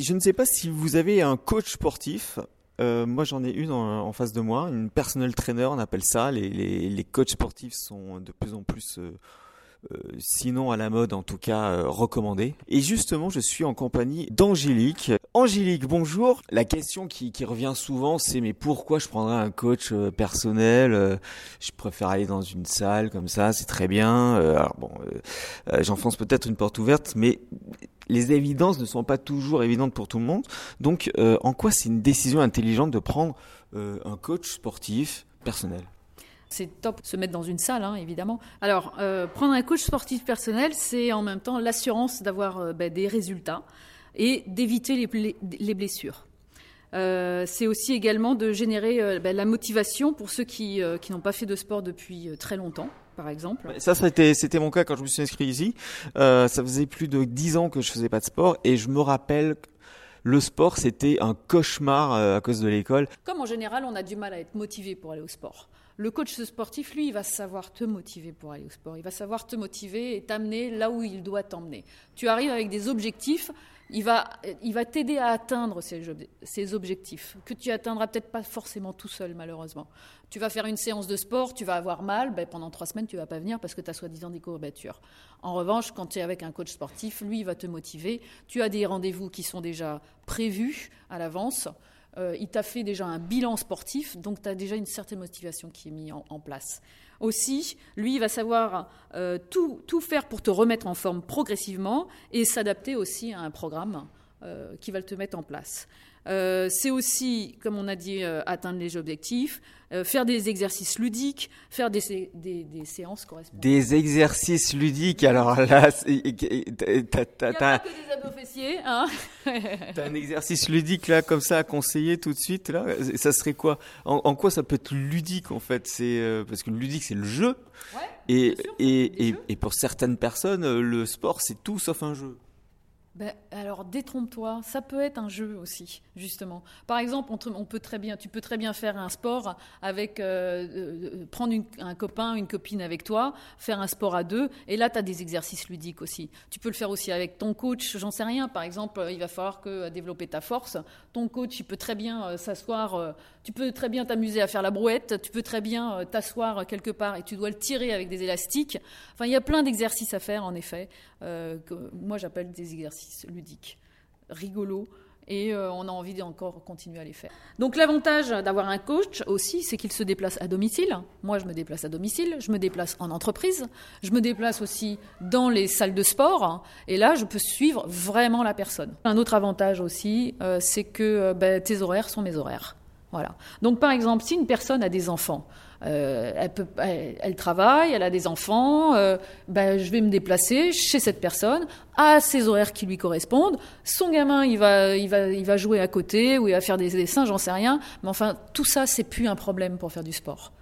Je ne sais pas si vous avez un coach sportif. Euh, moi, j'en ai une en, face de moi, une personal trainer, on appelle ça. Les, les, coachs sportifs sont de plus en plus euh, euh, sinon à la mode, en tout cas euh, recommandé. Et justement, je suis en compagnie d'Angélique. Angélique, bonjour. La question qui, qui revient souvent, c'est mais pourquoi je prendrais un coach personnel Je préfère aller dans une salle comme ça, c'est très bien. alors bon, j'enfonce peut-être une porte ouverte, mais les évidences ne sont pas toujours évidentes pour tout le monde. Donc, en quoi c'est une décision intelligente de prendre un coach sportif personnel? C'est top se mettre dans une salle, hein, évidemment. Alors, euh, prendre un coach sportif personnel, c'est en même temps l'assurance d'avoir euh, ben, des résultats et d'éviter les, blessures. Euh, c'est aussi également de générer ben, la motivation pour ceux qui, n'ont pas fait de sport depuis très longtemps, par exemple. Ça, c'était, c'était mon cas quand je me suis inscrit ici. ça faisait plus de dix ans que je faisais pas de sport et je me rappelle le sport, c'était un cauchemar à cause de l'école. Comme en général, on a du mal à être motivé pour aller au sport. Le coach sportif, lui, il va savoir te motiver pour aller au sport. Il va savoir te motiver et t'amener là où il doit t'emmener. Tu arrives avec des objectifs, il va, il va t'aider à atteindre ces, objectifs, que tu atteindras peut-être pas forcément tout seul, malheureusement. Tu vas faire une séance de sport, tu vas avoir mal, ben pendant trois semaines, tu vas pas venir parce que tu as soi-disant des courbatures. En revanche, quand tu es avec un coach sportif, lui, il va te motiver. Tu as des rendez-vous qui sont déjà prévus à l'avance. Euh, il t'a fait déjà un bilan sportif, donc tu as déjà une certaine motivation qui est mise en, place. Aussi, lui, va savoir euh, tout, tout, faire pour te remettre en forme progressivement et s'adapter aussi à un programme euh, qui va te mettre en place. Euh, c'est aussi, comme on a dit, euh, atteindre les objectifs, euh, faire des exercices ludiques, faire des, des, des séances correspondantes. Des exercices ludiques, alors là, t'as, Il n'y a pas que des abdos fessiers, hein T'as un exercice ludique là, comme ça, à conseiller tout de suite là. Ça serait quoi? En, quoi ça peut être ludique en fait? C'est parce que ludique c'est le jeu. Ouais, et, et, et, et pour certaines personnes, le sport c'est tout sauf un jeu. Ben, alors détrompe-toi, ça peut être un jeu aussi, justement. Par exemple, on, peut très bien, tu peux très bien faire un sport avec euh, euh, prendre un copain, une copine avec toi, faire un sport à deux, et là tu as des exercices ludiques aussi. Tu peux le faire aussi avec ton coach, j'en sais rien. Par exemple, il va falloir que développer ta force. Ton coach, il peut très bien euh, s'asseoir, tu peux très bien t'amuser à faire la brouette, tu peux très bien t'asseoir quelque part et tu dois le tirer avec des élastiques. Enfin, il y a plein d'exercices à faire en effet. que moi j'appelle des exercices ludique, rigolo, et euh, on a envie d'encore continuer à les faire. Donc l'avantage d'avoir un coach aussi, c'est qu'il se déplace à domicile. Moi, je me déplace à domicile, je me déplace en entreprise, je me déplace aussi dans les salles de sport, et là, je peux suivre vraiment la personne. Un autre avantage aussi, euh, c'est que euh, ben, tes horaires sont mes horaires. Voilà. Donc par exemple, si une personne a des enfants, euh, elle, travaille, elle a des enfants, euh, ben, je vais me déplacer chez cette personne à ses horaires qui lui correspondent. Son gamin, il va, il va, il va jouer à côté ou il va faire des dessins, j'en sais rien. Mais enfin, tout ça, c'est plus un problème pour faire du sport.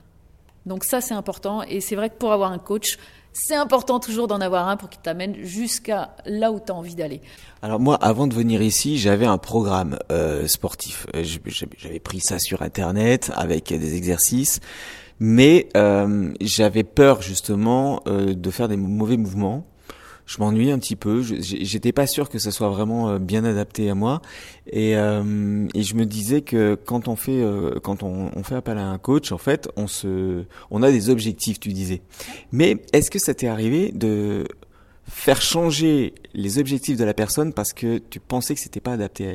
Donc ça, c'est important. Et c'est vrai que pour avoir un coach, c'est important toujours d'en avoir un pour qu'il t'amène jusqu'à là où tu as envie d'aller. Alors moi, avant de venir ici, j'avais un programme euh, sportif. J'avais pris ça sur Internet avec des exercices mais euh, j'avais peur justement euh, de faire des mauvais mouvements. Je m'ennuie un petit peu. J'étais pas sûr que ça soit vraiment euh, bien adapté à moi, et, euh, et je me disais que quand on fait euh, quand on, on, fait appel à un coach, en fait, on se, on a des objectifs. Tu disais. Mais est-ce que ça t'est arrivé de faire changer les objectifs de la personne parce que tu pensais que c'était pas adapté à elle?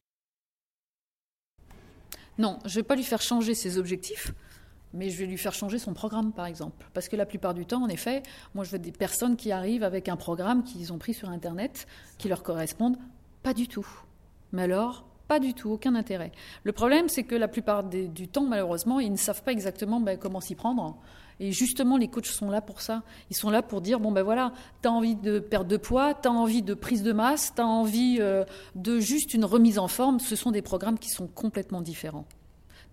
Non, je vais pas lui faire changer ses objectifs mais je vais lui faire changer son programme, par exemple. Parce que la plupart du temps, en effet, moi, je veux des personnes qui arrivent avec un programme qu'ils ont pris sur Internet, qui leur correspondent pas du tout. Mais alors, pas du tout, aucun intérêt. Le problème, c'est que la plupart du temps, malheureusement, ils ne savent pas exactement ben, comment s'y prendre. Et justement, les coachs sont là pour ça. Ils sont là pour dire bon ben voilà, tu as envie de perdre de poids, tu as envie de prise de masse, tu as envie euh, de juste une remise en forme. Ce sont des programmes qui sont complètement différents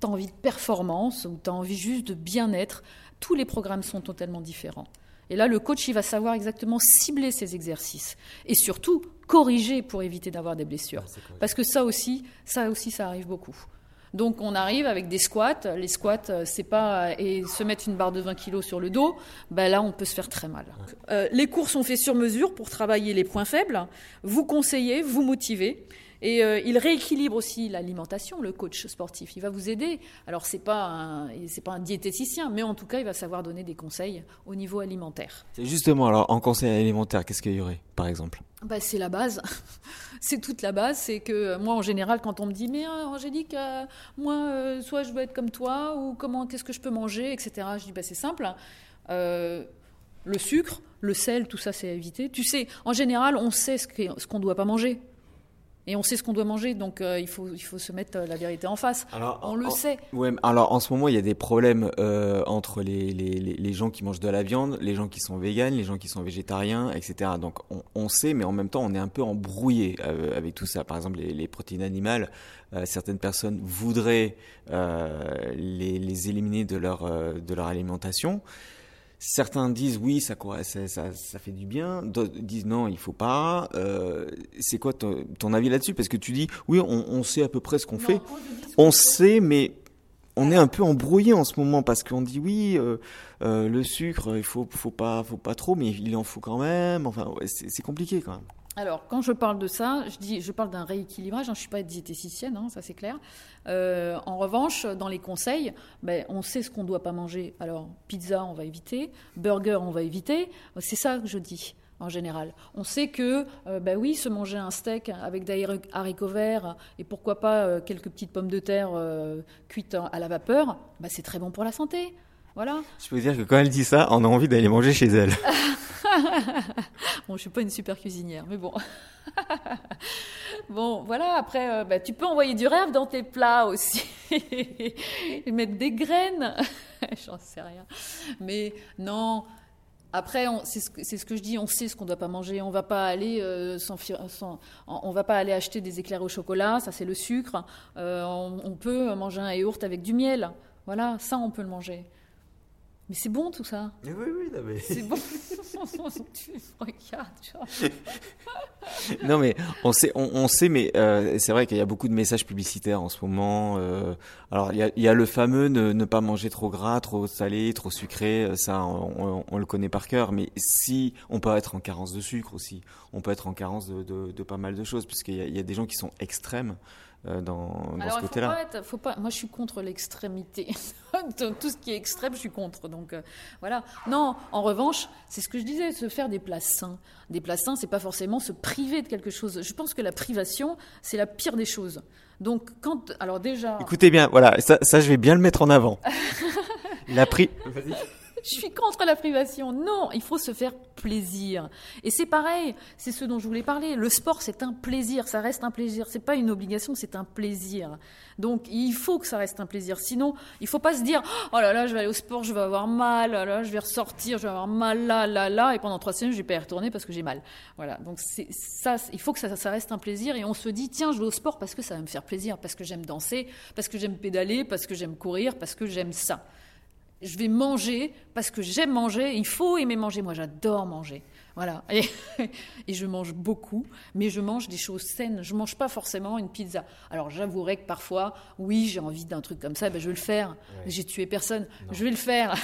tu as envie de performance ou tu as envie juste de bien-être, tous les programmes sont totalement différents. Et là, le coach, il va savoir exactement cibler ses exercices et surtout corriger pour éviter d'avoir des blessures. Parce que ça aussi, ça aussi, ça arrive beaucoup. Donc on arrive avec des squats. Les squats, euh, c'est pas et se mettre une barre de 20 kg sur le dos. Ben là, on peut se faire très mal. Euh, les cours sont faits sur mesure pour travailler les points faibles, vous conseiller, vous motiver. Et euh, il rééquilibre aussi l'alimentation, le coach sportif. Il va vous aider. Alors c'est pas c'est pas un diététicien, mais en tout cas il va savoir donner des conseils au niveau alimentaire. C'est justement alors en conseil alimentaire, qu'est-ce qu'il y aurait par exemple? Bah, c'est la base, c'est toute la base. C'est que moi, en général, quand on me dit mais euh, Angélique, euh, moi, soit je veux être comme toi, ou comment, qu'est-ce que je peux manger, etc. Je dis bah c'est simple. le sucre, le sel, tout ça, c'est à éviter. Tu sais, en général, on sait ce qu'on ne doit pas manger. Et on sait ce qu'on doit manger, donc euh, il, faut, il faut se mettre euh, la vérité en face. Alors, on le sait. Ouais, alors en ce moment, il y a des problèmes euh, entre les, les, les, gens qui mangent de la viande, les gens qui sont véganes, les gens qui sont végétariens, etc. Donc on, on sait, mais en même temps, on est un peu embrouillé avec tout ça. Par exemple, les, protéines animales, certaines personnes voudraient les, les, éliminer de leur, de leur alimentation. Certains disent oui, ça, ça, ça, ça fait du bien. D'autres disent non, il faut pas. Euh, c'est quoi ton, avis là-dessus? Parce que tu dis oui, on, sait à peu près ce qu'on fait. On sait, mais on est un peu embrouillé en ce moment parce qu'on dit oui, euh, euh, le sucre, il faut, faut pas, faut pas trop, mais il en faut quand même. Enfin, c'est compliqué quand même. Alors, quand je parle de ça, je, dis, je parle d'un rééquilibrage. Hein, je ne suis pas diététicienne, hein, ça c'est clair. Euh, en revanche, dans les conseils, ben, on sait ce qu'on ne doit pas manger. Alors, pizza, on va éviter. Burger, on va éviter. C'est ça que je dis en général. On sait que, euh, ben oui, se manger un steak avec des haricots verts et pourquoi pas euh, quelques petites pommes de terre cuites à la vapeur, ben, c'est très bon pour la santé. Voilà. Je peux dire que quand elle dit ça, on a envie d'aller manger chez elle. bon, je suis pas une super cuisinière, mais bon. bon, voilà. Après, euh, bah, tu peux envoyer du rêve dans tes plats aussi, mettre des graines. J'en sais rien. Mais non. Après, c'est ce, que je dis, on sait ce qu'on ne doit pas manger. On va pas aller euh, on va pas aller acheter des éclairs au chocolat, ça c'est le sucre. Euh, on, peut manger un yaourt avec du miel. Voilà, ça on peut le manger. Mais c'est bon tout ça. Oui, oui, non, mais... C'est bon. tu regardes, non, mais on sait, on, sait mais euh, c'est vrai qu'il y a beaucoup de messages publicitaires en ce moment. Euh, alors, il y, a, y, a, le fameux ne, pas manger trop gras, trop salé, trop sucré. Euh, ça, on, on, le connaît par cœur. Mais si on peut être en carence de sucre aussi, on peut être en carence de, de, de pas mal de choses, puisqu'il y, y, a des gens qui sont extrêmes. Euh, dans, dans ce côté-là. Faut pas, moi, je suis contre l'extrémité. Tout ce qui est extrême, je suis contre. Donc euh, voilà. Non, en revanche, c'est ce que je disais, se faire des plats sains. Des plats sains, c'est pas forcément se priver de quelque chose. Je pense que la privation, c'est la pire des choses. Donc quand, alors déjà. Écoutez bien, voilà, ça, ça je vais bien le mettre en avant. la pri je suis contre la privation. Non, il faut se faire plaisir. Et c'est pareil, c'est ce dont je voulais parler. Le sport, c'est un plaisir, ça reste un plaisir. C'est pas une obligation, c'est un plaisir. Donc, il faut que ça reste un plaisir. Sinon, il faut pas se dire, oh là là, je vais aller au sport, je vais avoir mal, oh là, je vais ressortir, je vais avoir mal là, là, là, et pendant trois semaines, je vais pas y retourner parce que j'ai mal. Voilà. Donc, c'est ça, il faut que ça, ça reste un plaisir et on se dit, tiens, je vais au sport parce que ça va me faire plaisir, parce que j'aime danser, parce que j'aime pédaler, parce que j'aime courir, parce que j'aime ça je vais manger parce que j'aime manger. Il faut aimer manger. Moi, j'adore manger. Voilà. Et, je mange beaucoup, mais je mange des choses saines. Je mange pas forcément une pizza. Alors, j'avouerai que parfois, oui, j'ai envie d'un truc comme ça, ben, je vais le faire. J'ai tué personne. Je vais le faire.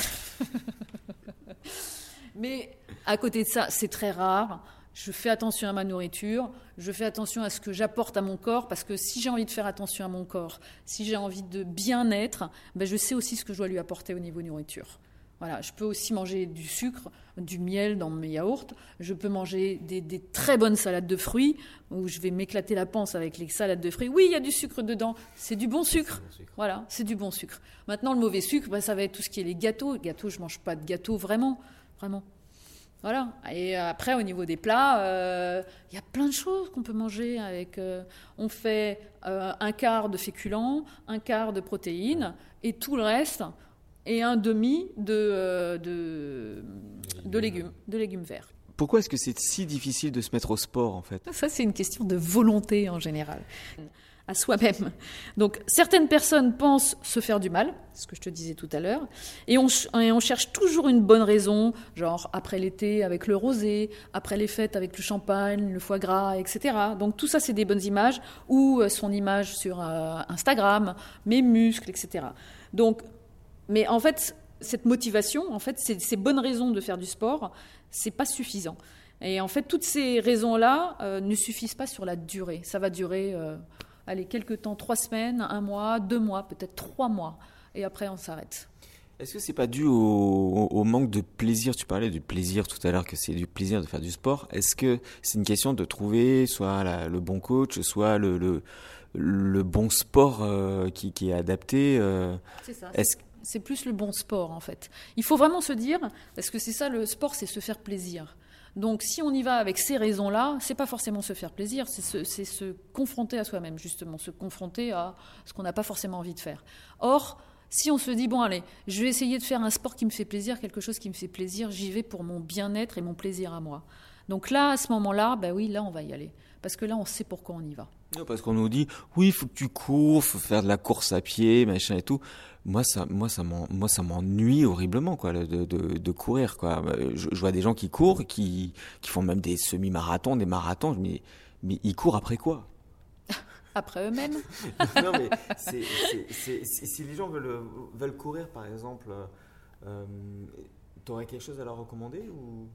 mais à côté de ça, c'est très rare je fais attention à ma nourriture, je fais attention à ce que j'apporte à mon corps, parce que si j'ai envie de faire attention à mon corps, si j'ai envie de bien-être, ben je sais aussi ce que je dois lui apporter au niveau nourriture. Voilà, je peux aussi manger du sucre, du miel dans mes yaourts. Je peux manger des, très bonnes salades de fruits où je vais m'éclater la panse avec les salades de fruits. Oui, il y a du sucre dedans. C'est du bon sucre. Voilà, c'est du bon sucre. Maintenant, le mauvais sucre, ben, ça va être tout ce qui est les gâteaux. Gâteaux, je mange pas de gâteaux vraiment, vraiment. Voilà. Et après, au niveau des plats, euh, il y a plein de choses qu'on peut manger. Avec, euh, on fait euh, un quart de féculents, un quart de protéines, et tout le reste, et un demi de, de, de légumes, de légumes verts. Pourquoi est-ce que c'est si difficile de se mettre au sport, en fait? Ça, c'est une question de volonté en général à soi-même. Donc certaines personnes pensent se faire du mal, ce que je te disais tout à l'heure, et on, on, cherche toujours une bonne raison, genre après l'été avec le rosé, après les fêtes avec le champagne, le foie gras, etc. Donc tout ça c'est des bonnes images, ou euh, son image sur euh, Instagram, mes muscles, etc. Donc, mais en fait, cette motivation, en fait, ces bonnes raisons de faire du sport, c'est pas suffisant. Et en fait, toutes ces raisons-là euh, ne suffisent pas sur la durée. Ça va durer, allez, quelques temps, trois semaines, un mois, deux mois, peut-être trois mois. Et après, on s'arrête. Est-ce que c'est pas dû au, manque de plaisir? Tu parlais du plaisir tout à l'heure, que c'est du plaisir de faire du sport. Est-ce que c'est une question de trouver soit le bon coach, soit le, le, bon sport euh, qui, qui, est adapté C'est ça. C'est plus le bon sport en fait. Il faut vraiment se dire, parce que c'est ça le sport, c'est se faire plaisir? Donc si on y va avec ces raisons-là, c'est pas forcément se faire plaisir, c'est se, se, confronter à soi-même justement, se confronter à ce qu'on n'a pas forcément envie de faire. Or, si on se dit bon allez, je vais essayer de faire un sport qui me fait plaisir, quelque chose qui me fait plaisir, j'y vais pour mon bien-être et mon plaisir à moi. Donc là, à ce moment-là, ben oui, là on va y aller, parce que là on sait pourquoi on y va. Parce qu'on nous dit oui, il faut que tu cours, faut faire de la course à pied, machin et tout. Moi ça moi ça moi ça m'ennuie horriblement quoi de, de, courir quoi. Je, vois des gens qui courent qui qui font même des semi-marathons des marathons. Mais mais ils courent après quoi? Après eux-mêmes. Non mais c'est, si les gens veulent veulent courir par exemple euh, tu aurais quelque chose à leur recommander ou?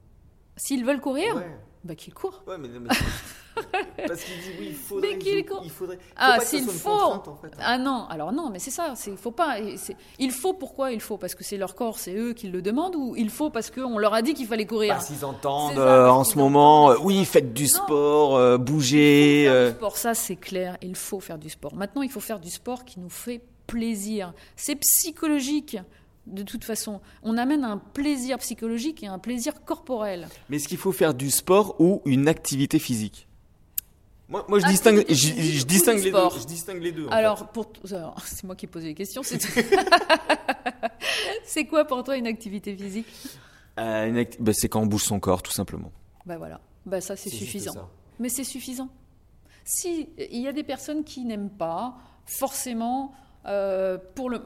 S'ils veulent courir, bah qu'ils courent. Ouais, mais, parce qu'il dit oui, il faudrait. Mais qu'il Il faudrait. ah, s'il faut. En fait, Ah non, alors non, mais c'est ça. C'est faut pas. Il faut pourquoi il faut? Parce que c'est leur corps, c'est eux qui le demandent ou il faut parce qu'on leur a dit qu'il fallait courir? Parce qu'ils entendent euh, en ce moment. Euh, oui, faites du sport, euh, bougez. Faire du sport, ça c'est clair. Il faut faire du sport. Maintenant, il faut faire du sport qui nous fait plaisir. C'est psychologique de toute façon. On amène un plaisir psychologique et un plaisir corporel. Mais est-ce qu'il faut faire du sport ou une activité physique? Moi, moi, je, distingue, je, distingue les deux, je distingue les deux. alors, c'est moi qui ai posé les questions. C'est quoi pour toi une activité physique? Euh, bah, C'est quand on bouge son corps, tout simplement. Bah voilà. Bah ça, c'est suffisant. Mais c'est suffisant. Si il y a des personnes qui n'aiment pas forcément euh, pour le,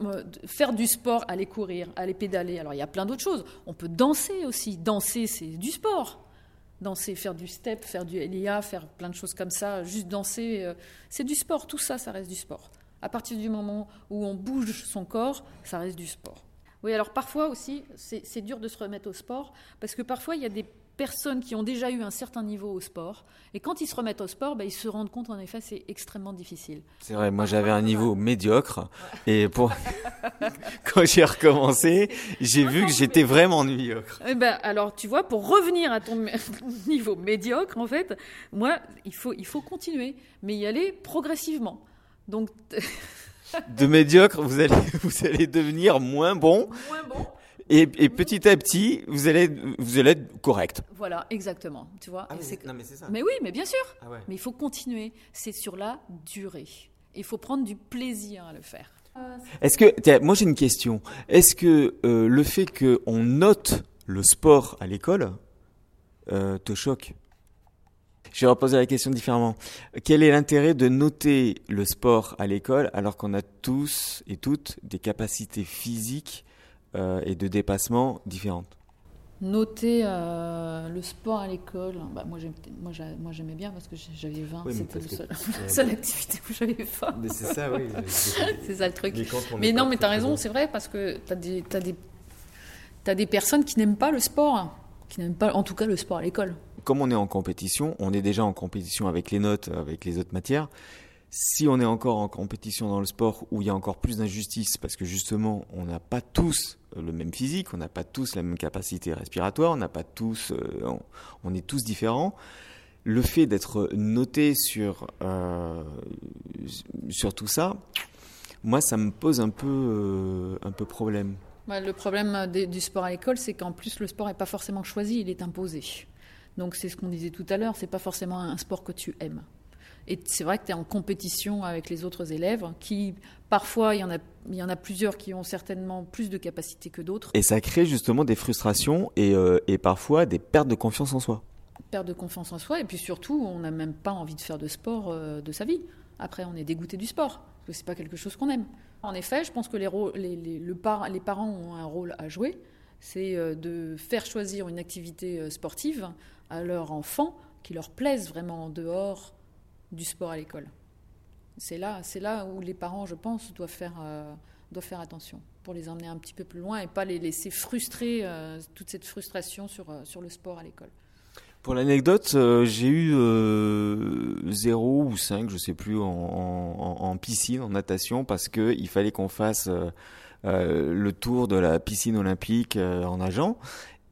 faire du sport, aller courir, aller pédaler. Alors il y a plein d'autres choses. On peut danser aussi. Danser, c'est du sport. Danser, faire du step, faire du LIA, faire plein de choses comme ça. Juste danser, euh, c'est du sport. Tout ça, ça reste du sport. À partir du moment où on bouge son corps, ça reste du sport. Oui, alors parfois aussi, c'est dur de se remettre au sport parce que parfois il y a des personnes qui ont déjà eu un certain niveau au sport. Et quand ils se remettent au sport, ben, ils se rendent compte, en effet, c'est extrêmement difficile. C'est vrai, moi j'avais un niveau médiocre. Et pour... quand j'ai recommencé, j'ai vu que j'étais vraiment médiocre. Eh ben, alors, tu vois, pour revenir à ton niveau médiocre, en fait, moi, il faut, il faut continuer, mais y aller progressivement. Donc. de médiocre, vous allez, vous allez devenir moins bon. Moins bon. Et, petit à petit, vous allez, vous allez être correct. Voilà, exactement. Tu vois. Ah, mais, non, mais c'est ça. Mais oui, mais bien sûr. Ah mais il faut continuer. C'est sur la durée. Il faut prendre du plaisir à le faire. Est-ce que, moi j'ai une question. Est-ce que euh, le fait qu'on note le sport à l'école euh, te choque? Je vais reposer la question différemment. Quel est l'intérêt de noter le sport à l'école alors qu'on a tous et toutes des capacités physiques euh, et de dépassement différentes. Noter euh, le sport à l'école, bah, moi j'aimais bien parce que j'avais 20, c'était la seule activité où j'avais faim. Mais c'est ça, oui. c'est ça le truc. Mais, non, mais tu as raison, c'est vrai, parce que tu as, des, as, des, as des personnes qui n'aiment pas le sport, qui n'aiment pas en tout cas le sport à l'école. Comme on est en compétition, on est déjà en compétition avec les notes, avec les autres matières si on est encore en compétition dans le sport où il y a encore plus d'injustice, parce que justement, on n'a pas tous le même physique, on n'a pas tous la même capacité respiratoire, on n'a pas tous, euh, on, est tous différents. Le fait d'être noté sur euh, sur tout ça, moi, ça me pose un peu euh, un peu problème. le problème du sport à l'école, c'est qu'en plus le sport n'est pas forcément choisi, il est imposé. Donc c'est ce qu'on disait tout à l'heure, c'est pas forcément un sport que tu aimes. Et c'est vrai que tu es en compétition avec les autres élèves qui, parfois, il y, en a, il y en a plusieurs qui ont certainement plus de capacités que d'autres. Et ça crée justement des frustrations et, euh, et parfois des pertes de confiance en soi. Perte de confiance en soi et puis surtout, on n'a même pas envie de faire de sport euh, de sa vie. Après, on est dégoûté du sport parce que c'est pas quelque chose qu'on aime. En effet, je pense que les, les, les, le par, les parents ont un rôle à jouer. C'est euh, de faire choisir une activité sportive à leur enfant qui leur plaise vraiment en dehors du sport à l'école. C'est là, c'est là où les parents, je pense, doivent faire, euh, doivent faire attention pour les emmener un petit peu plus loin et pas les laisser frustrer, euh, toute cette frustration sur, euh, sur le sport à l'école. Pour l'anecdote, j'ai eu euh, 0 ou 5, je sais plus, en, piscine, en natation, parce que il fallait qu'on fasse le tour de la piscine olympique en nageant.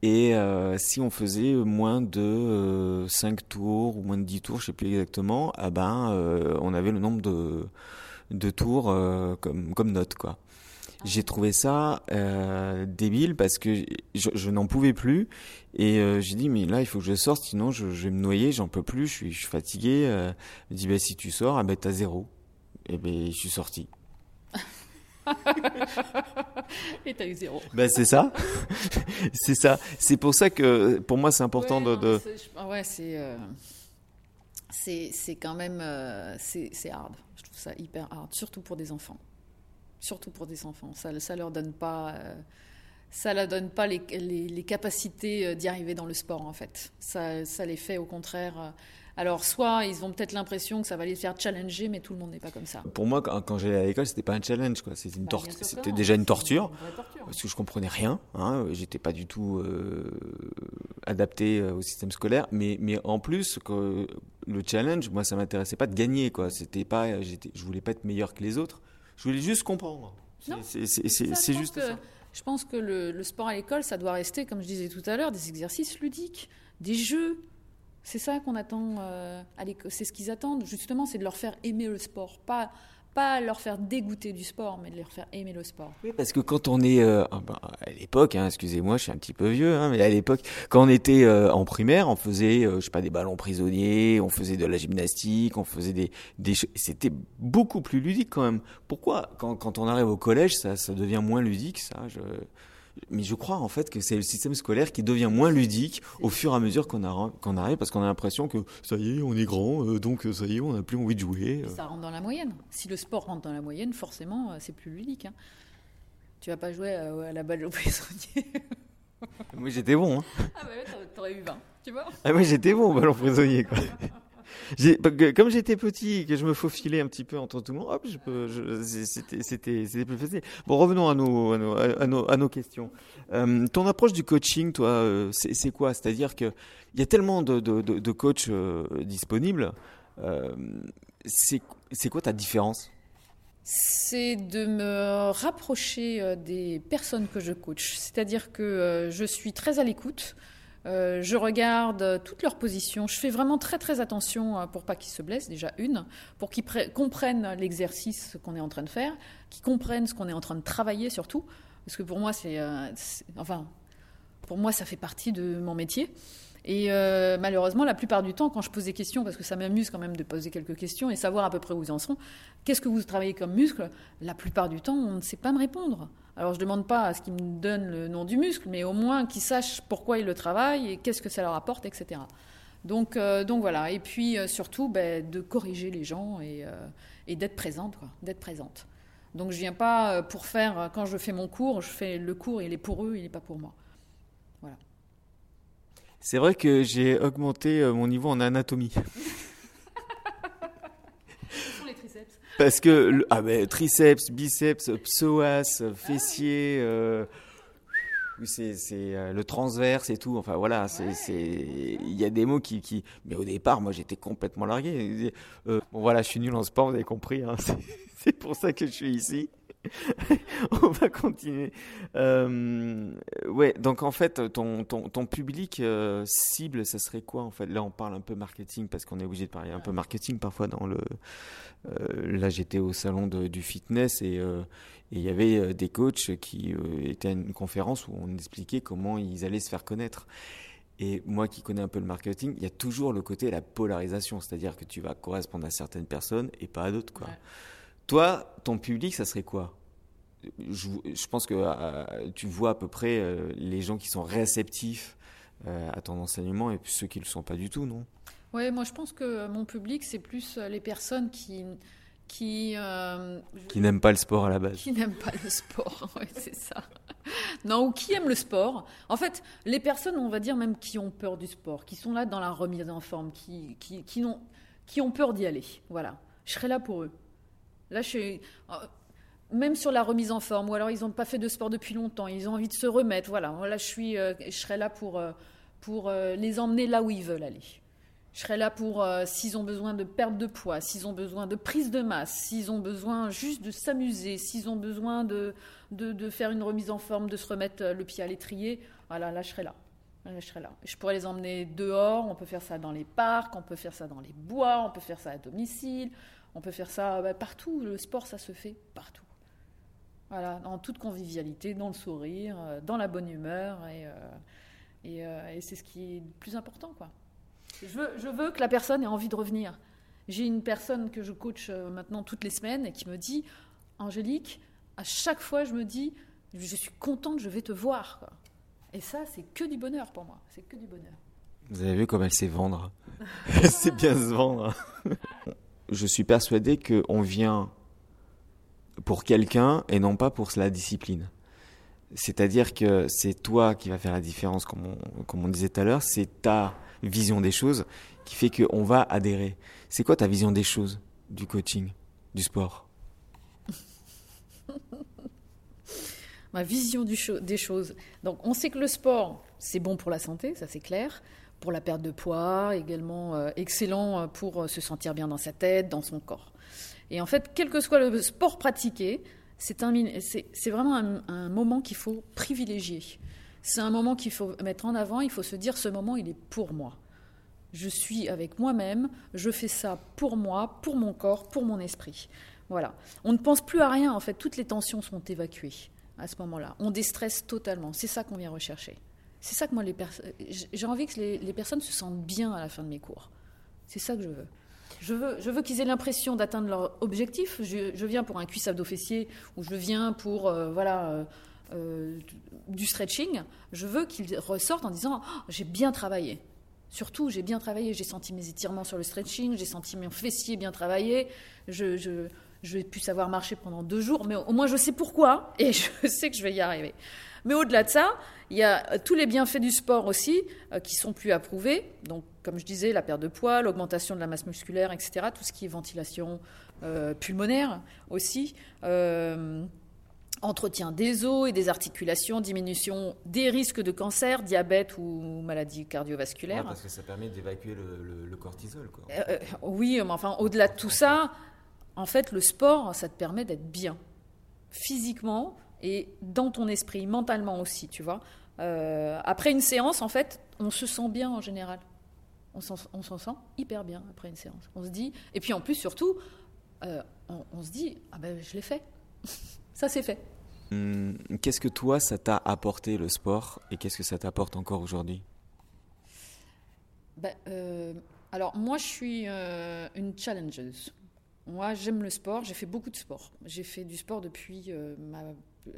Et euh, si on faisait moins de euh, 5 tours ou moins de 10 tours, je sais plus exactement, ah ben, euh, on avait le nombre de, de tours euh, comme, comme note, quoi. J'ai trouvé ça débile parce que je, je n'en pouvais plus. Et j'ai dit mais là il faut que je sorte sinon je, je vais me noyer j'en peux plus je suis, je suis fatigué euh, il dit bah si tu sors ah ben t'as zéro. Et ben je suis sorti Et t'as eu zéro. ben c'est ça c'est ça c'est pour ça que pour moi c'est important Ouais, de, non, ah ouais, c'est euh, c'est quand même euh, c'est hard. Je trouve ça hyper hard, surtout pour des enfants. Surtout pour des enfants, ça ça leur donne pas euh, ça leur donne pas les, les, les capacités euh, d'y arriver dans le sport en fait. Ça ça les fait au contraire. Alors soit ils ont peut-être l'impression que ça va les faire challenger, mais tout le monde n'est pas comme ça. pour moi quand, quand j'allais à l'école c'était pas un challenge quoi c'était une Bah, c'était déjà une torture parce que je comprenais rien, hein, j'étais pas du tout euh, adapté euh, au système scolaire, mais mais en plus que le challenge, moi ça m'intéressait pas de gagner quoi, c'était pas, j'étais, je voulais pas être meilleur que les autres, je voulais juste comprendre. C'est- juste que- ça. Je pense que le, le sport à l'école, ça doit rester, comme je disais tout à l'heure, des exercices ludiques, des jeux. C'est ça qu'on attend euh, à l'école. C'est ce qu'ils attendent, justement, c'est de leur faire aimer le sport. Pas, pas leur faire dégoûter du sport, mais de leur faire aimer le sport. Oui, parce que quand on est euh, ah ben, à l'époque, hein, excusez-moi, je suis un petit peu vieux, hein, mais à l'époque, quand on était euh, en primaire, on faisait, je sais pas, des ballons prisonniers, on faisait de la gymnastique, on faisait des, des, c'était beaucoup plus ludique quand même. Pourquoi quand, quand on arrive au collège, ça, ça devient moins ludique, ça. Mais je crois en fait que c'est le système scolaire qui devient moins ludique au fur et à mesure qu'on arrive, parce qu'on a l'impression que ça y est, on est grand, euh, donc euh, ça y est, on n'a plus envie de jouer. euh. Ça rentre dans la moyenne. Si le sport rentre dans la moyenne, forcément, euh, c'est plus ludique. hein. Tu vas pas jouer à, à la balle au prisonnier. Moi j'étais bon. Hein. ah bah ouais, t'aurais- eu 20, tu vois Ah moi j'étais bon au ballon prisonnier quoi. Que Comme j'étais petit et que je me faufilais un petit peu entre tout le monde, c'était, plus facile. Bon, revenons à nos, questions. Euh, ton approche du coaching, toi, euh, c'est, quoi? C'est-à-dire que il y a tellement de, coachs euh, disponibles. C'est, c'est quoi ta différence? C'est de me rapprocher des personnes que je coach. C'est-à-dire que je suis très à l'écoute. Euh, je regarde toutes leurs positions. Je fais vraiment très très attention euh, pour pas qu'ils se blessent, déjà une, pour qu'ils comprennent l'exercice qu'on est en train de faire, qu'ils comprennent ce qu'on est en train de travailler surtout. Parce que pour moi, c'est, euh, enfin, pour moi, ça fait partie de mon métier. Et malheureusement, la plupart du temps, quand je pose des questions, parce que ça m'amuse quand même de poser quelques questions et savoir à peu près où ils en sont, qu'est-ce que vous travaillez comme muscle La plupart du temps, on ne sait pas me répondre. Alors je ne demande pas à ce qu'ils me donnent le nom du muscle, mais au moins qu'ils sachent pourquoi ils le travaillent et qu'est-ce que ça leur apporte, etc. Donc, euh, donc voilà. Et puis euh, surtout, ben, de corriger les gens et, euh, et d'être présente, quoi, d'être présente. Donc je viens pas pour faire, quand je fais mon cours, je fais le cours, il est pour eux, il n'est pas pour moi. C'est vrai que j'ai augmenté mon niveau en anatomie. les triceps. Parce que ah ben, triceps, biceps, psoas, fessier, euh, c'est euh, le transverse et tout. Enfin voilà, c'est il y a des mots qui qui. Mais au départ, moi j'étais complètement largué. Euh, bon voilà, je suis nul en sport, vous avez compris. hein. C'est pour ça que je suis ici. On va continuer. Euh, ouais, donc en fait, ton, ton, ton public euh, cible, ça serait quoi en fait? Là, on parle un peu marketing parce qu'on est obligé de parler un peu marketing parfois dans le. Euh, là, j'étais au salon de- du fitness et euh, et il y avait des coachs qui étaient à une conférence où on expliquait comment ils allaient se faire connaître. Et moi qui connais un peu le marketing, il y a toujours le côté la polarisation, c'est-à-dire que tu vas correspondre à certaines personnes et pas à d'autres. Quoi. Ouais. Toi, ton public, ça serait quoi? Je, je pense que euh, tu vois à peu près euh, les gens qui sont réceptifs euh, à ton enseignement et ceux qui ne le sont pas du tout, non? Oui, moi je pense que mon public, c'est plus les personnes qui, qui, Qui n'aiment pas le sport à la base. qui n'aiment pas le sport. Ouais, c'est ça. Non, ou qui aiment le sport. En fait, les personnes, on va dire même qui ont peur du sport, qui sont là dans la remise en forme, qui, qui, qui, n'ont- qui ont peur d'y aller. Voilà. Je serai là pour eux. Là, je suis. euh, Même sur la remise en forme, ou alors ils n'ont pas fait de sport depuis longtemps, ils ont envie de se remettre. Voilà, là, je, suis, euh, je serai là pour, euh, pour les emmener là où ils veulent aller. Je serai là pour s'ils ont besoin de perte de poids, s'ils ont besoin de prise de masse, s'ils ont besoin juste de s'amuser, s'ils ont besoin de, de, faire une remise en forme, de se remettre le pied à l'étrier. Voilà, là je serai là. Je serai là. Je pourrais les emmener dehors, on peut faire ça dans les parcs, on peut faire ça dans les bois, on peut faire ça à domicile, on peut faire ça bah, partout. Le sport, ça se fait partout. Voilà, en toute convivialité, dans le sourire, euh, dans la bonne humeur, et, euh, euh, et, c'est ce qui est le plus important, quoi. Je veux, je veux que la personne ait envie de revenir. J'ai une personne que je coach maintenant toutes les semaines et qui me dit, Angélique, à chaque fois, je me dis, je suis contente, je vais te voir. Et ça, c'est que du bonheur pour moi. C'est que du bonheur. Vous avez vu comme elle sait vendre. elle sait bien se vendre. je suis persuadé qu'on vient pour quelqu'un et non pas pour la discipline. C'est-à-dire que c'est toi qui va faire la différence, comme on, disait tout à l'heure, c'est ta vision des choses qui fait qu'on va adhérer. C'est quoi ta vision des choses, du coaching, du sport? Ma vision des choses. Donc on sait que le sport, c'est bon pour la santé, ça c'est clair pour la perte de poids, également euh, excellent euh, pour euh, se sentir bien dans sa tête, dans son corps. Et en fait, quel que soit le sport pratiqué, c'est vraiment un, un moment qu'il faut privilégier. C'est un moment qu'il faut mettre en avant, il faut se dire ce moment, il est pour moi. Je suis avec moi-même, je fais ça pour moi, pour mon corps, pour mon esprit. Voilà. On ne pense plus à rien, en fait, toutes les tensions sont évacuées à ce moment-là. On déstresse totalement, c'est ça qu'on vient rechercher. C'est ça que moi, les j'ai envie que les, personnes se sentent bien à la fin de mes cours. C'est ça que je veux. Je veux, je veux qu'ils aient l'impression d'atteindre leur objectif. Je, viens pour un cuisse abdos fessier ou je viens pour euh, voilà euh, euh, du stretching. Je veux qu'ils ressortent en disant oh, j'ai bien travaillé. Surtout, j'ai bien travaillé. J'ai senti mes étirements sur le stretching. J'ai senti mon fessier bien travaillé. Je, je, je vais plus savoir marcher pendant deux jours, mais au moins je sais pourquoi et je sais que je vais y arriver. Mais au-delà de ça, il y a euh, tous les bienfaits du sport aussi euh, qui sont plus approuvés. Donc, comme je disais, la perte de poids, l'augmentation de la masse musculaire, etc. Tout ce qui est ventilation euh, pulmonaire aussi. entretien des os et des articulations, diminution des risques de cancer, diabète ou maladie cardiovasculaire. parce que ça permet d'évacuer le, cortisol. Quoi. oui, mais enfin, au-delà de tout ça, en fait, le sport, ça te permet d'être bien physiquement, et dans ton esprit, mentalement aussi, tu vois. Euh, après une séance, en fait, on se sent bien en général. On s'en sent hyper bien après une séance. On se dit, et puis en plus, surtout, euh, on, se dit, ah ben je l'ai fait. ça c'est fait. Hum, qu'est-ce que toi, ça t'a apporté le sport et qu'est-ce que ça t'apporte encore aujourd'hui? Ben, euh, Alors moi, je suis une challengeuse. Moi, j'aime le sport. J'ai fait beaucoup de sport. J'ai fait du sport depuis ma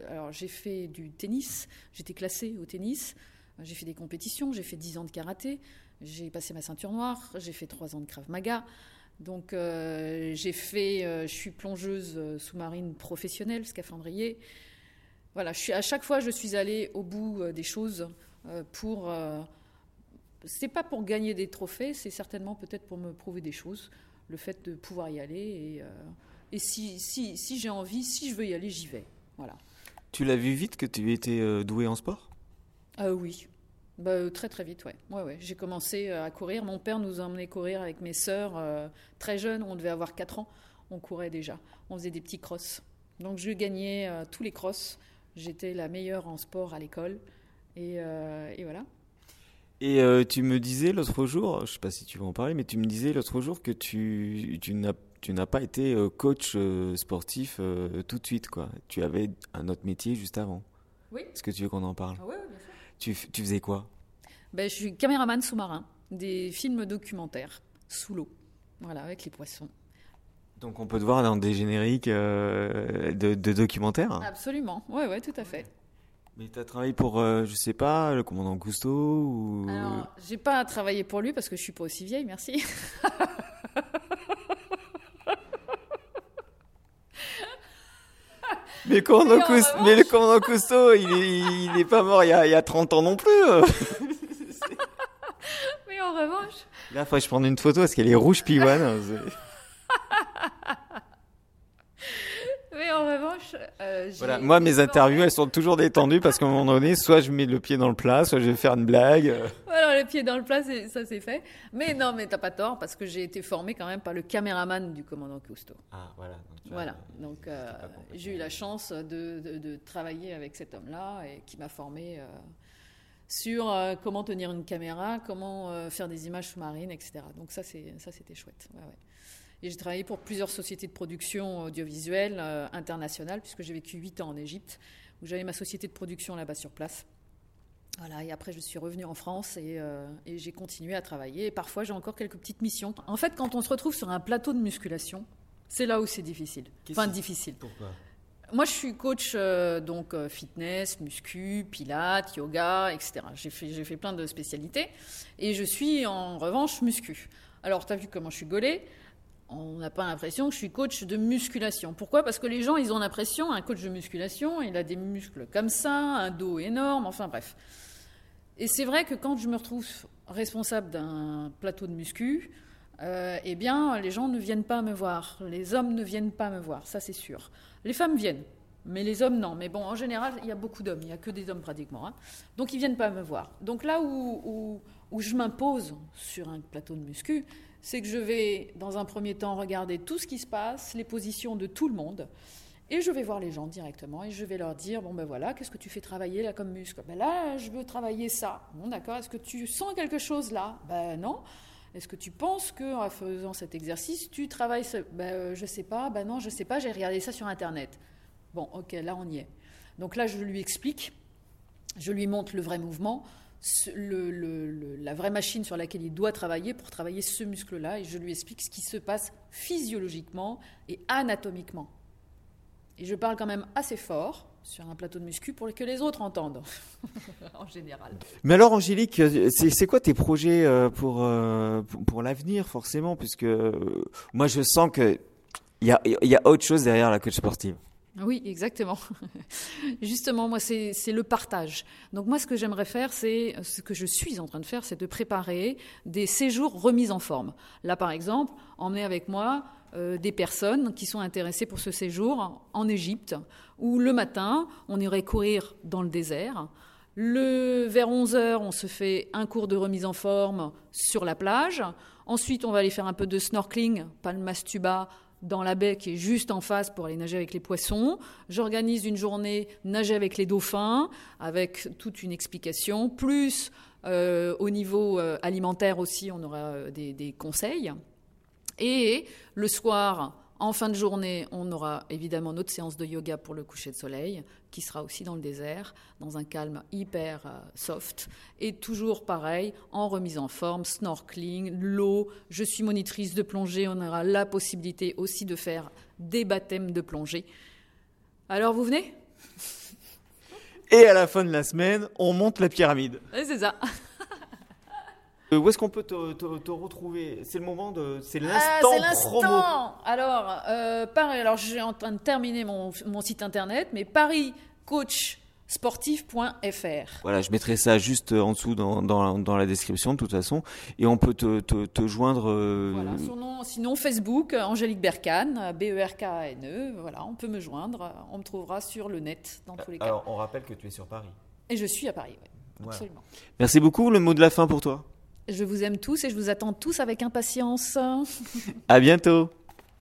alors j'ai fait du tennis, j'étais classée au tennis, j'ai fait des compétitions, j'ai fait 10 ans de karaté, j'ai passé ma ceinture noire, j'ai fait 3 ans de Krav Maga. Donc euh, j'ai fait, euh, je suis plongeuse euh, sous-marine professionnelle, scaphandrier. Voilà, je suis, à chaque fois je suis allée au bout des choses pour. c'est pas pour gagner des trophées, c'est certainement peut-être pour me prouver des choses. Le fait de pouvoir y aller et, et si, si, si j'ai envie, si je veux y aller, j'y vais. Voilà. Tu l'as vu vite que tu étais euh, doué en sport? Euh, Oui, bah, euh, très très vite, ouais. ouais, ouais. J'ai commencé à courir. Mon père nous emmenait courir avec mes sœurs très jeunes, on devait avoir 4 ans. On courait déjà. On faisait des petits crosses. Donc je gagnais tous les crosses. J'étais la meilleure en sport à l'école. Et, et, voilà. Et tu me disais l'autre jour, je ne sais pas si tu veux en parler, mais tu me disais l'autre jour que tu, tu n'as tu n'as pas été euh, coach euh, sportif euh, tout de suite, quoi. Tu avais un autre métier juste avant. Oui. Est-ce que tu veux qu'on en parle? Ah Oui, bien sûr. Tu, tu faisais quoi? Ben, Je suis caméraman sous-marin, des films documentaires, sous l'eau, voilà, avec les poissons. Donc on peut te voir dans des génériques de, de, documentaires? Absolument, oui, oui, tout à fait. Mais tu as travaillé pour, je sais pas, le commandant Cousteau ou... Alors, j'ai pas travaillé pour lui parce que je suis pas aussi vieille, merci. Mais, le commandant Cousteau, il est, pas mort il y, a, 30 ans non plus. Mais en revanche. Là, il faut que je prenne une photo parce qu'elle est rouge piwane. Mais en revanche. Euh, voilà, moi, mes interviews, elles sont toujours détendues parce qu'à un moment donné, soit je mets le pied dans le plat, soit je vais faire une blague. Voilà, les pieds dans le plat, ça c'est fait. Mais non, mais t'as pas tort parce que j'ai été formé quand même par le caméraman du commandant Cousteau. Ah voilà. Donc voilà. Donc euh, j'ai eu la chance de, de, travailler avec cet homme-là et qui m'a formé. Euh, sur euh, comment tenir une caméra, comment faire des images sous-marines, etc. Donc ça, c'était chouette. Ouais, ouais. Et j'ai travaillé pour plusieurs sociétés de production audiovisuelle internationales, puisque j'ai vécu 8 ans en Égypte, où j'avais ma société de production là-bas sur place. Voilà, et après je suis revenue en France euh, et, j'ai continué à travailler. Et parfois j'ai encore quelques petites missions. En fait, quand on se retrouve sur un plateau de musculation, c'est là où c'est difficile. Enfin, difficile. Pourquoi? Moi, je suis coach euh, donc euh, fitness, muscu, pilates, yoga, etc. J'ai fait, j'ai fait plein de spécialités et je suis en revanche muscu. Alors, tu as vu comment je suis gaulée? On n'a pas l'impression que je suis coach de musculation. Pourquoi? Parce que les gens, ils ont l'impression, un coach de musculation, il a des muscles comme ça, un dos énorme, enfin bref. Et c'est vrai que quand je me retrouve responsable d'un plateau de muscu, euh, eh bien, les gens ne viennent pas me voir. Les hommes ne viennent pas me voir, ça c'est sûr. Les femmes viennent, mais les hommes non. Mais bon, en général, il y a beaucoup d'hommes, il n'y a que des hommes pratiquement. Hein. Donc ils viennent pas me voir. Donc là où, où je m'impose sur un plateau de muscu, c'est que je vais, dans un premier temps, regarder tout ce qui se passe, les positions de tout le monde, et je vais voir les gens directement, et je vais leur dire, bon ben voilà, qu'est-ce que tu fais travailler là comme muscle? Ben là, je veux travailler ça. Bon d'accord, est-ce que tu sens quelque chose là? Ben non. Est-ce que tu penses qu'en faisant cet exercice, tu travailles ce... Ben euh, je sais pas, ben non, je sais pas, j'ai regardé ça sur Internet. Bon, ok, là on y est. Donc là, je lui explique, je lui montre le vrai mouvement, la vraie machine sur laquelle il doit travailler pour travailler ce muscle-là et je lui explique ce qui se passe physiologiquement et anatomiquement. Et je parle quand même assez fort sur un plateau de muscu pour que les autres entendent, en général. Mais alors, Angélique, c'est quoi tes projets euh, pour, euh, pour, l'avenir, forcément? Puisque euh, moi, je sens qu'il y a, y a autre chose derrière la coach sportive. Oui, exactement. Justement, moi, c'est le partage. Donc moi, ce que j'aimerais faire, c'est ce que je suis en train de faire, c'est de préparer des séjours remis en forme. Là, par exemple, emmener avec moi euh, des personnes qui sont intéressées pour ce séjour en Égypte, où le matin, on irait courir dans le désert. Le, vers 11 heures, on se fait un cours de remise en forme sur la plage. Ensuite, on va aller faire un peu de snorkeling, palmastuba, dans la baie qui est juste en face pour aller nager avec les poissons. J'organise une journée nager avec les dauphins, avec toute une explication. Plus euh, au niveau euh, alimentaire aussi, on aura euh, des, des conseils. Et le soir, en fin de journée, on aura évidemment notre séance de yoga pour le coucher de soleil, qui sera aussi dans le désert, dans un calme hyper euh, soft. Et toujours pareil, en remise en forme, snorkeling, l'eau. Je suis monitrice de plongée, on aura la possibilité aussi de faire des baptêmes de plongée. Alors vous venez? Et à la fin de la semaine, on monte la pyramide. C'est ça. Euh, où est-ce qu'on peut te, retrouver? C'est le moment de, c'est ah, l'instant promo. Alors, euh, Paris. Alors, je suis en train de terminer mon, mon site internet, mais Paris Coach sportif.fr. Voilà, je mettrai ça juste en dessous dans, dans, dans, la description de toute façon. Et on peut te, te, te joindre. Euh... Voilà, sinon Facebook, Angélique Berkane, B-E-R-K-A-N-E. Voilà, on peut me joindre. On me trouvera sur le net dans tous les cas. Alors, on rappelle que tu es sur Paris. Et je suis à Paris, oui. Absolument. Merci beaucoup. Le mot de la fin pour toi? Je vous aime tous et je vous attends tous avec impatience. À bientôt.